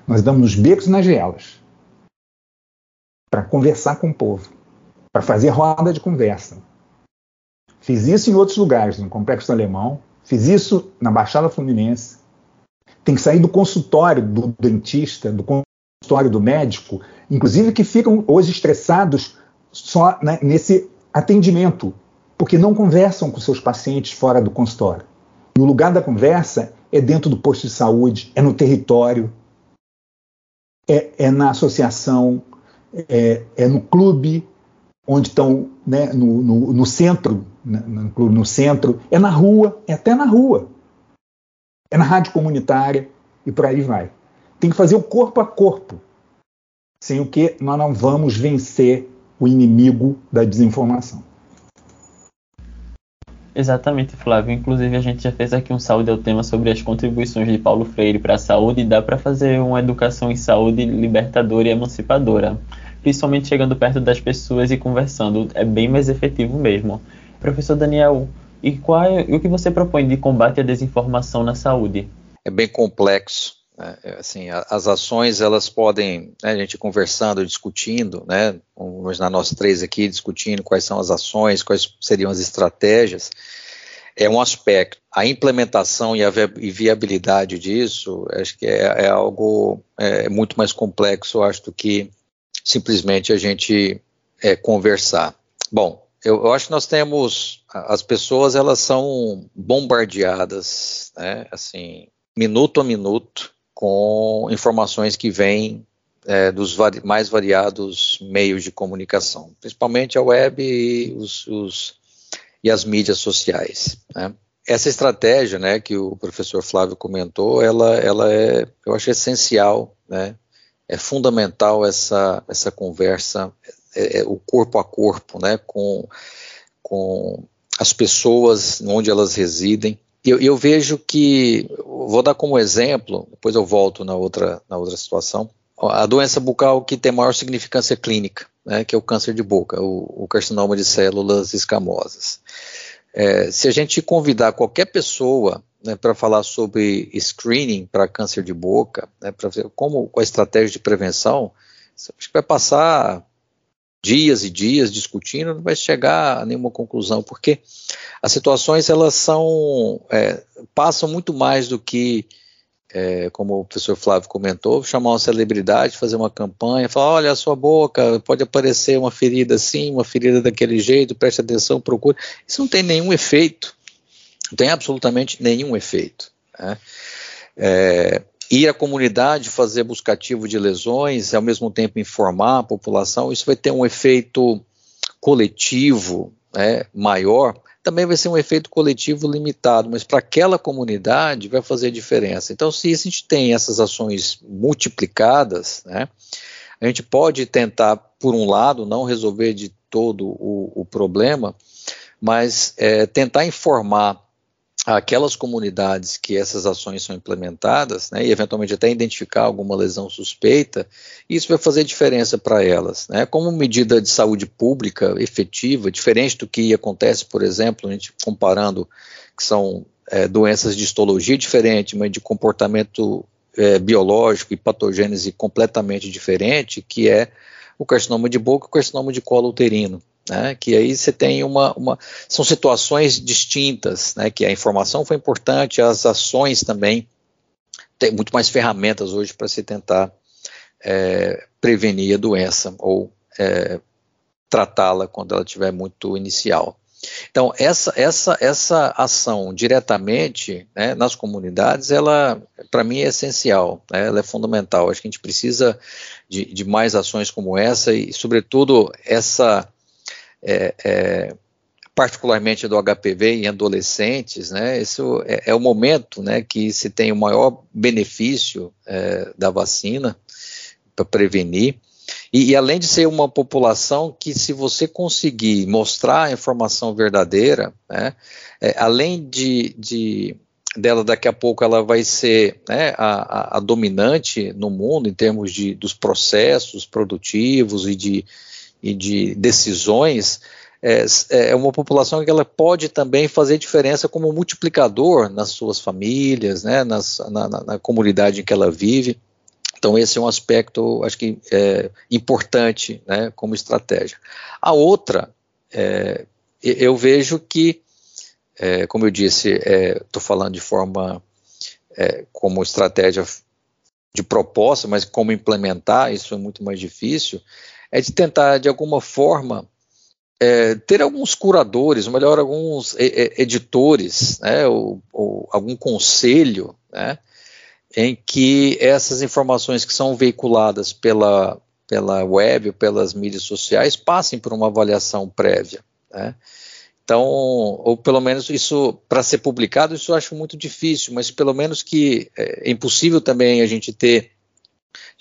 Nós damos nos becos e nas vielas para conversar com o povo, para fazer roda de conversa. Fiz isso em outros lugares, no Complexo Alemão, fiz isso na Baixada Fluminense. Tem que sair do consultório do dentista, do consultório do médico, inclusive que ficam hoje estressados só né, nesse atendimento, porque não conversam com seus pacientes fora do consultório. E o lugar da conversa é dentro do posto de saúde, é no território, é, é na associação, é, é, no clube, onde estão, né, no, no, no, centro, no, no centro, é na rua, é até na rua, é na rádio comunitária e por aí vai. Tem que fazer o corpo a corpo, sem o que nós não vamos vencer o inimigo da desinformação. Exatamente, Flávio. Inclusive, a gente já fez aqui um saúde ao tema sobre as contribuições de Paulo Freire para a saúde e dá para fazer uma educação em saúde libertadora e emancipadora. Principalmente chegando perto das pessoas e conversando. É bem mais efetivo mesmo. Professor Daniel, e, qual é, o que você propõe de combate à desinformação na saúde? É bem complexo. Né? É, assim, as ações elas podem, né, a gente conversando, discutindo, né, vamos na nós três aqui discutindo quais são as ações, quais seriam as estratégias, é um aspecto. A implementação e a viabilidade disso, acho que é, é algo é, muito mais complexo, acho, do que simplesmente a gente é, conversar. Bom, eu, eu, acho que nós temos as pessoas elas são bombardeadas, né, assim, minuto a minuto com informações que vêm é, dos vari mais variados meios de comunicação, principalmente a web e, os, os, e as mídias sociais. Né? Essa estratégia, né, que o professor Flávio comentou, ela, ela é, eu acho essencial, né? É fundamental essa, essa conversa, é, é, o corpo a corpo, né, com, com as pessoas onde elas residem, eu, eu, vejo que, vou dar como exemplo, depois eu volto na outra, na outra situação, a doença bucal que tem maior significância clínica, né, que é o câncer de boca, o, o carcinoma de células escamosas. É, se a gente convidar qualquer pessoa né, para falar sobre screening para câncer de boca, né, para ver como a estratégia de prevenção, acho que vai passar dias e dias discutindo, não vai chegar a nenhuma conclusão, porque as situações elas são é, passam muito mais do que é, como o professor Flávio comentou, chamar uma celebridade, fazer uma campanha, falar, olha a sua boca, pode aparecer uma ferida assim, uma ferida daquele jeito, preste atenção, procure. Isso não tem nenhum efeito, não tem absolutamente nenhum efeito. Né? É, ir à comunidade fazer buscativo de lesões, ao mesmo tempo informar a população, isso vai ter um efeito coletivo né, maior, também vai ser um efeito coletivo limitado, mas para aquela comunidade vai fazer diferença. Então, se a gente tem essas ações multiplicadas, né, a gente pode tentar, por um lado, não resolver de todo o, o problema, mas é, tentar informar aquelas comunidades que essas ações são implementadas, né, e eventualmente até identificar alguma lesão suspeita, isso vai fazer diferença para elas. Né, como medida de saúde pública efetiva, diferente do que acontece, por exemplo, a gente comparando que são é, doenças de histologia diferente, mas de comportamento é, biológico e patogênese completamente diferente, que é o carcinoma de boca e o carcinoma de colo uterino. Né, que aí você tem uma, uma, são situações distintas, né, que a informação foi importante, as ações também tem muito mais ferramentas hoje para se tentar é, prevenir a doença ou é, tratá-la quando ela estiver muito inicial. Então essa essa essa ação diretamente né, nas comunidades, ela para mim é essencial, né, ela é fundamental. Acho que a gente precisa de, de mais ações como essa e, sobretudo, essa é, é, particularmente do HPV em adolescentes, né? Isso é, é o momento, né, que se tem o maior benefício é, da vacina para prevenir. E, e, além de ser uma população que, se você conseguir mostrar a informação verdadeira, né, é, além de, de, dela daqui a pouco ela vai ser né, a, a, dominante no mundo em termos de, dos processos produtivos e de, e de decisões, é, é uma população que ela pode também fazer diferença como multiplicador nas suas famílias, né, nas, na, na, na comunidade em que ela vive. Então, esse é um aspecto, acho que, é, importante né, como estratégia. A outra, é, eu vejo que, é, como eu disse, estou é, falando de forma é, como estratégia de proposta, mas como implementar, isso é muito mais difícil, é de tentar, de alguma forma, é, ter alguns curadores, ou melhor, alguns editores, né, ou, ou algum conselho, né, em que essas informações que são veiculadas pela, pela web ou pelas mídias sociais passem por uma avaliação prévia. Né? Então, ou pelo menos isso, para ser publicado, isso eu acho muito difícil, mas pelo menos que é, é impossível também a gente ter,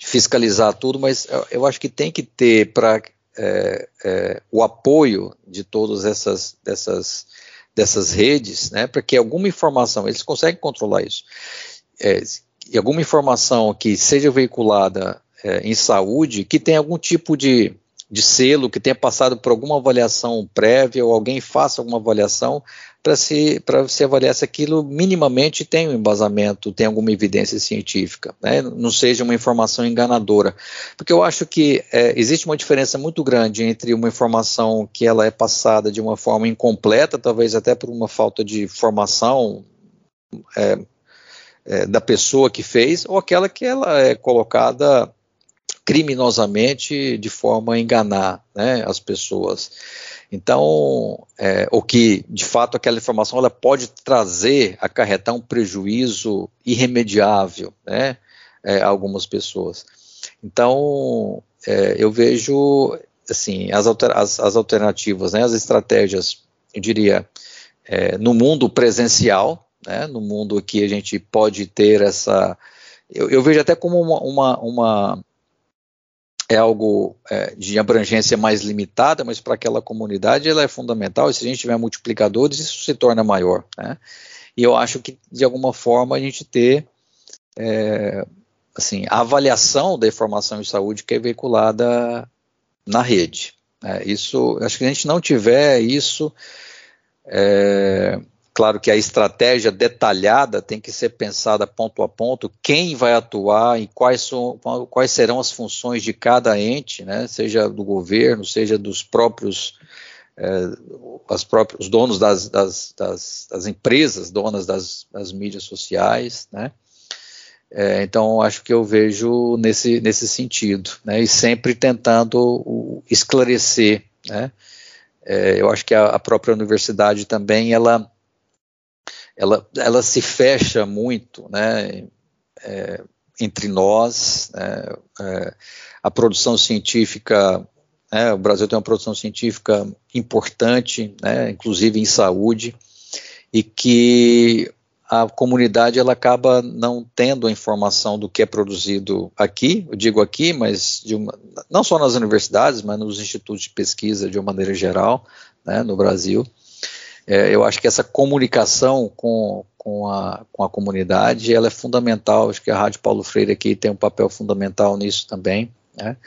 fiscalizar tudo, mas eu, acho que tem que ter para é, é, o apoio de todas essas, dessas, dessas redes, né, para que alguma informação, eles conseguem controlar isso. É, e alguma informação que seja veiculada é, em saúde, que tenha algum tipo de, de selo, que tenha passado por alguma avaliação prévia, ou alguém faça alguma avaliação, para se, se avaliar se aquilo minimamente tem um embasamento, tem alguma evidência científica, né? não seja uma informação enganadora. Porque eu acho que é, existe uma diferença muito grande entre uma informação que ela é passada de uma forma incompleta, talvez até por uma falta de formação é, é, da pessoa que fez ou aquela que ela é colocada criminosamente de forma a enganar né, as pessoas. Então, é, o que de fato aquela informação ela pode trazer, acarretar um prejuízo irremediável né, é, a algumas pessoas. Então, é, eu vejo assim as, alter, as, as, alternativas, né, as estratégias, eu diria, é, no mundo presencial, né, no mundo que a gente pode ter essa. Eu, eu vejo até como uma, uma, uma é algo é, de abrangência mais limitada, mas para aquela comunidade ela é fundamental. E se a gente tiver multiplicadores, isso se torna maior. Né? E eu acho que de alguma forma a gente ter é, assim a avaliação da informação de saúde que é veiculada na rede. Né? Isso, acho que a gente não tiver isso, é, Claro que a estratégia detalhada tem que ser pensada ponto a ponto, quem vai atuar e quais, são, quais serão as funções de cada ente, né, seja do governo, seja dos próprios, é, as próprios donos das, das, das, das empresas, donas das, das, mídias sociais, né. É, então, acho que eu vejo nesse, nesse sentido, né, e sempre tentando esclarecer, né. É, eu acho que a, a própria universidade também, ela ela, ela se fecha muito né, é, entre nós. Né, é, a produção científica, né, o Brasil tem uma produção científica importante, né, inclusive em saúde, e que a comunidade ela acaba não tendo a informação do que é produzido aqui, eu digo aqui, mas uma, não só nas universidades, mas nos institutos de pesquisa de uma maneira geral, né, no Brasil. É, eu acho que essa comunicação com, com, a, com a comunidade ela é fundamental. Acho que a Rádio Paulo Freire aqui tem um papel fundamental nisso também. Né?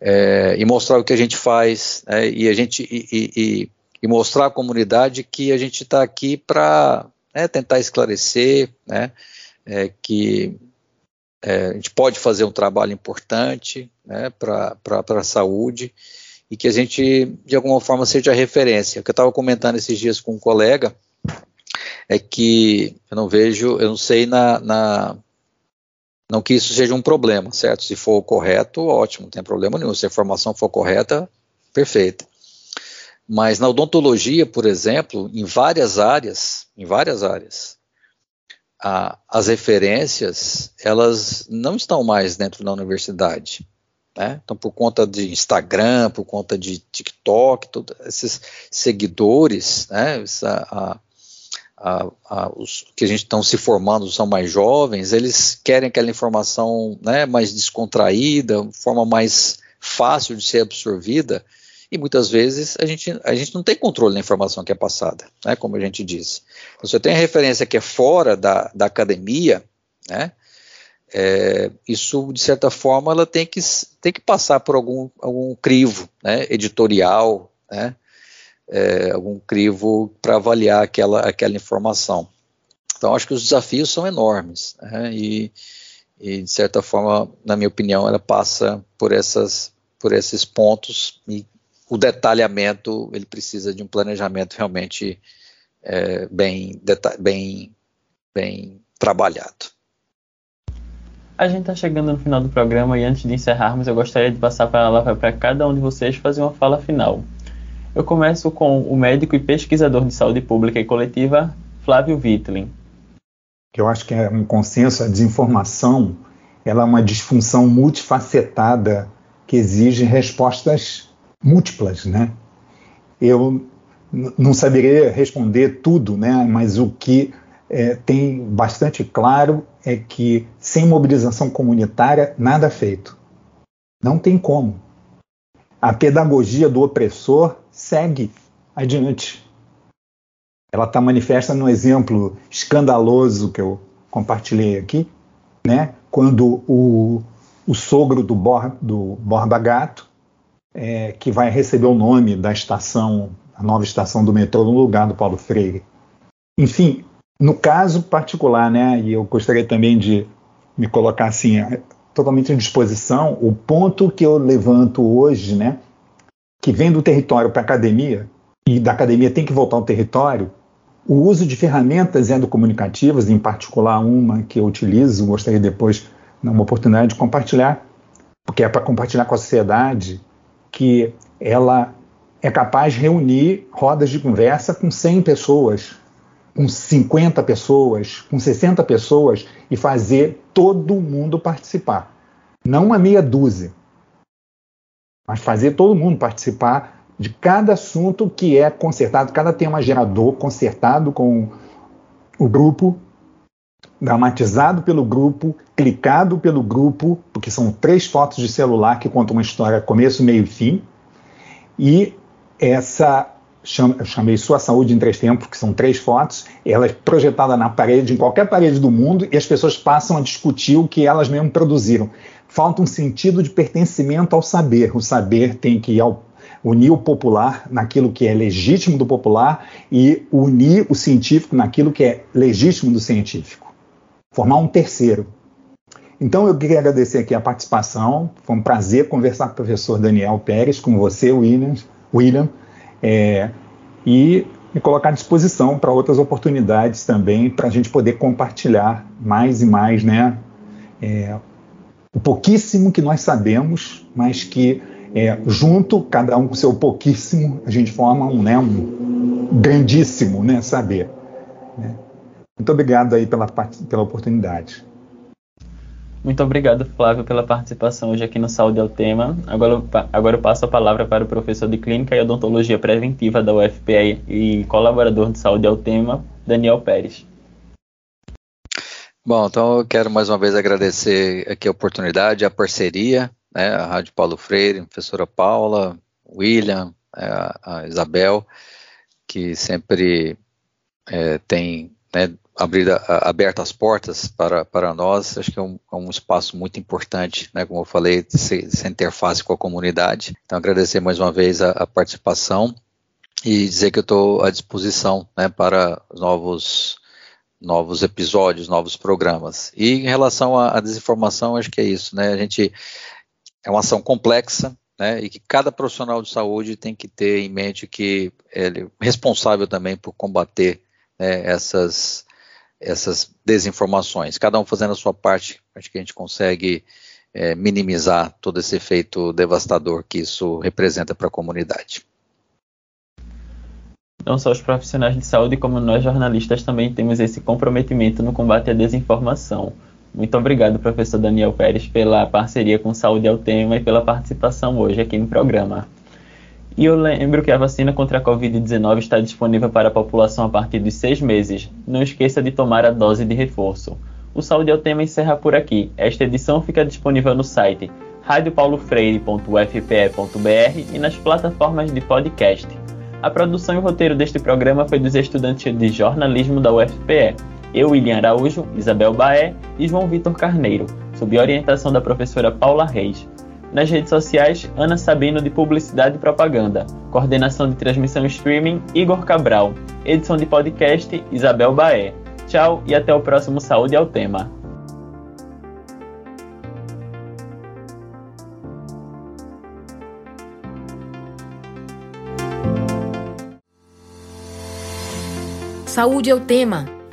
É, e mostrar o que a gente faz né? e a gente e, e, e, mostrar à comunidade que a gente está aqui para né, tentar esclarecer, né, é, que é, a gente pode fazer um trabalho importante né, para a saúde e que a gente, de alguma forma, seja referência. O que eu estava comentando esses dias com um colega é que eu não vejo, eu não sei na, na, não que isso seja um problema, certo? Se for correto, ótimo, não tem problema nenhum. Se a informação for correta, perfeita. Mas na odontologia, por exemplo, em várias áreas, em várias áreas, a, as referências, elas não estão mais dentro da universidade. Né? Então, por conta de Instagram, por conta de TikTok, todos esses seguidores, né? Essa, a, a, a, os que a gente estão se formando são mais jovens, eles querem aquela informação né, mais descontraída, forma mais fácil de ser absorvida, e muitas vezes a gente, a gente não tem controle da informação que é passada, né, como a gente disse. Então, se eu tenho a referência que é fora da, da academia, né, é, isso, de certa forma, ela tem que, tem que passar por algum, algum crivo né, editorial, né, é, algum crivo para avaliar aquela, aquela informação. Então, acho que os desafios são enormes né, e, e, de certa forma, na minha opinião, ela passa por, essas, por esses pontos e o detalhamento ele precisa de um planejamento realmente é, bem, bem, bem trabalhado. A gente está chegando no final do programa e antes de encerrarmos, eu gostaria de passar para cada um de vocês fazer uma fala final. Eu começo com o médico e pesquisador de saúde pública e coletiva, Flávio Wittling. Eu acho que é um consenso, a desinformação ela é uma disfunção multifacetada que exige respostas múltiplas, né? Eu não saberia responder tudo, né? Mas o que é, tem bastante claro é que sem mobilização comunitária nada feito. Não tem como. A pedagogia do opressor segue adiante. Ela está manifesta no exemplo escandaloso que eu compartilhei aqui, né? quando o, o sogro do, Bor, do Borba Gato, é, que vai receber o nome da estação, a nova estação do metrô no lugar do Paulo Freire. Enfim, no caso particular, né, e eu gostaria também de me colocar assim, é, totalmente à disposição, o ponto que eu levanto hoje, né, que vem do território para a academia, e da academia tem que voltar ao território, o uso de ferramentas endocomunicativas, em particular uma que eu utilizo, gostaria depois, numa oportunidade, de compartilhar, porque é para compartilhar com a sociedade que ela é capaz de reunir rodas de conversa com 100 pessoas com 50 pessoas, com 60 pessoas e fazer todo mundo participar. Não uma meia dúzia, mas fazer todo mundo participar de cada assunto que é consertado, cada tema gerador consertado com o grupo, dramatizado pelo grupo, clicado pelo grupo, porque são três fotos de celular que contam uma história começo, meio e fim. E essa eu chamei Sua Saúde em Três Tempos, que são três fotos, ela é projetada na parede, em qualquer parede do mundo, e as pessoas passam a discutir o que elas mesmas produziram. Falta um sentido de pertencimento ao saber. O saber tem que unir o popular naquilo que é legítimo do popular e unir o científico naquilo que é legítimo do científico. Formar um terceiro. Então eu queria agradecer aqui a participação. Foi um prazer conversar com o professor Daniel Pérez, com você, William. William é, e me colocar à disposição para outras oportunidades também, para a gente poder compartilhar mais e mais né, é, o pouquíssimo que nós sabemos, mas que é, junto, cada um com seu pouquíssimo, a gente forma um, né, um grandíssimo né, saber. Né? Muito obrigado aí pela, pela oportunidade. Muito obrigado, Flávio, pela participação hoje aqui no Saúde ao Tema. Agora, agora eu passo a palavra para o professor de Clínica e Odontologia Preventiva da UFPA e colaborador de Saúde ao Tema, Daniel Pérez. Bom, então eu quero mais uma vez agradecer aqui a oportunidade, a parceria, né, a Rádio Paulo Freire, a professora Paula, William, é, a, a Isabel, que sempre é, tem né, abrir aberto as portas para, para nós, acho que é um, é um espaço muito importante, né, como eu falei, essa interface com a comunidade. Então, agradecer mais uma vez a, a participação e dizer que eu estou à disposição né, para novos, novos episódios, novos programas. E em relação à, à desinformação, acho que é isso, né, a gente é uma ação complexa, né, e que cada profissional de saúde tem que ter em mente que ele é responsável também por combater né, essas essas desinformações. Cada um fazendo a sua parte, acho que a gente consegue é, minimizar todo esse efeito devastador que isso representa para a comunidade. Não só os profissionais de saúde, como nós jornalistas também temos esse comprometimento no combate à desinformação. Muito obrigado, professor Daniel Pérez, pela parceria com Saúde ao Tema e pela participação hoje aqui no programa. E eu lembro que a vacina contra a Covid-19 está disponível para a população a partir dos seis meses. Não esqueça de tomar a dose de reforço. O Saúde ao Tema encerra por aqui. Esta edição fica disponível no site radiopaulofreire.ufpe.br e nas plataformas de podcast. A produção e o roteiro deste programa foi dos estudantes de jornalismo da UFPE. Eu, William Araújo, Isabel Baé e João Vitor Carneiro, sob orientação da professora Paula Reis. Nas redes sociais, Ana Sabino de Publicidade e Propaganda. Coordenação de transmissão streaming, Igor Cabral. Edição de podcast, Isabel Baé. Tchau e até o próximo Saúde ao Tema. Saúde é o tema